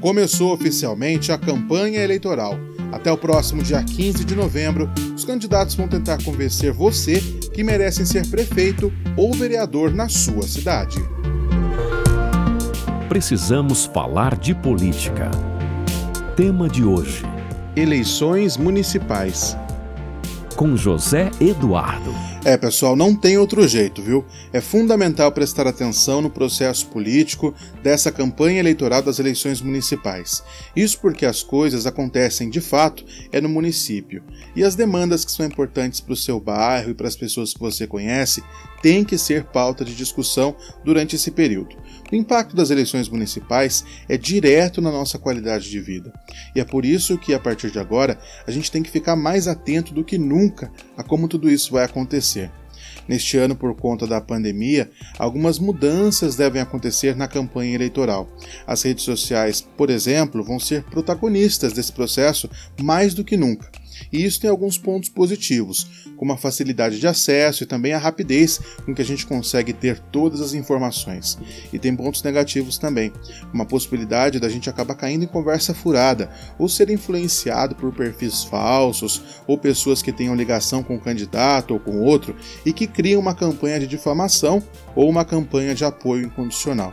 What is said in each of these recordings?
Começou oficialmente a campanha eleitoral. Até o próximo dia 15 de novembro, os candidatos vão tentar convencer você que merecem ser prefeito ou vereador na sua cidade. Precisamos falar de política. Tema de hoje: Eleições municipais. Com José Eduardo. É, pessoal, não tem outro jeito, viu? É fundamental prestar atenção no processo político dessa campanha eleitoral das eleições municipais. Isso porque as coisas acontecem de fato é no município. E as demandas que são importantes para o seu bairro e para as pessoas que você conhece têm que ser pauta de discussão durante esse período. O impacto das eleições municipais é direto na nossa qualidade de vida. E é por isso que, a partir de agora, a gente tem que ficar mais atento do que nunca a como tudo isso vai acontecer. Neste ano, por conta da pandemia, algumas mudanças devem acontecer na campanha eleitoral. As redes sociais, por exemplo, vão ser protagonistas desse processo mais do que nunca. E isso tem alguns pontos positivos, como a facilidade de acesso e também a rapidez com que a gente consegue ter todas as informações. E tem pontos negativos também, uma possibilidade da gente acabar caindo em conversa furada, ou ser influenciado por perfis falsos, ou pessoas que tenham ligação com o candidato ou com outro e que criam uma campanha de difamação ou uma campanha de apoio incondicional.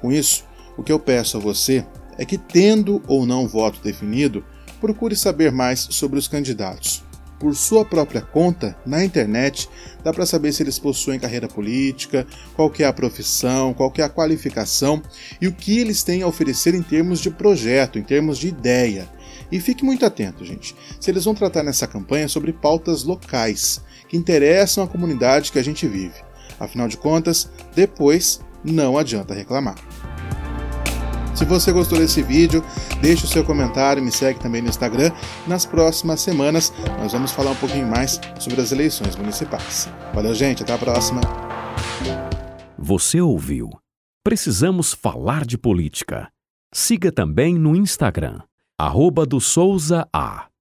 Com isso, o que eu peço a você é que, tendo ou não voto definido, procure saber mais sobre os candidatos. Por sua própria conta, na internet, dá para saber se eles possuem carreira política, qual é a profissão, qual é a qualificação e o que eles têm a oferecer em termos de projeto, em termos de ideia. E fique muito atento, gente, se eles vão tratar nessa campanha sobre pautas locais, que interessam a comunidade que a gente vive. Afinal de contas, depois não adianta reclamar. Se você gostou desse vídeo, deixe o seu comentário, me segue também no Instagram. Nas próximas semanas nós vamos falar um pouquinho mais sobre as eleições municipais. Valeu, gente, até a próxima. Você ouviu? Precisamos falar de política. Siga também no Instagram, arroba do Souza A.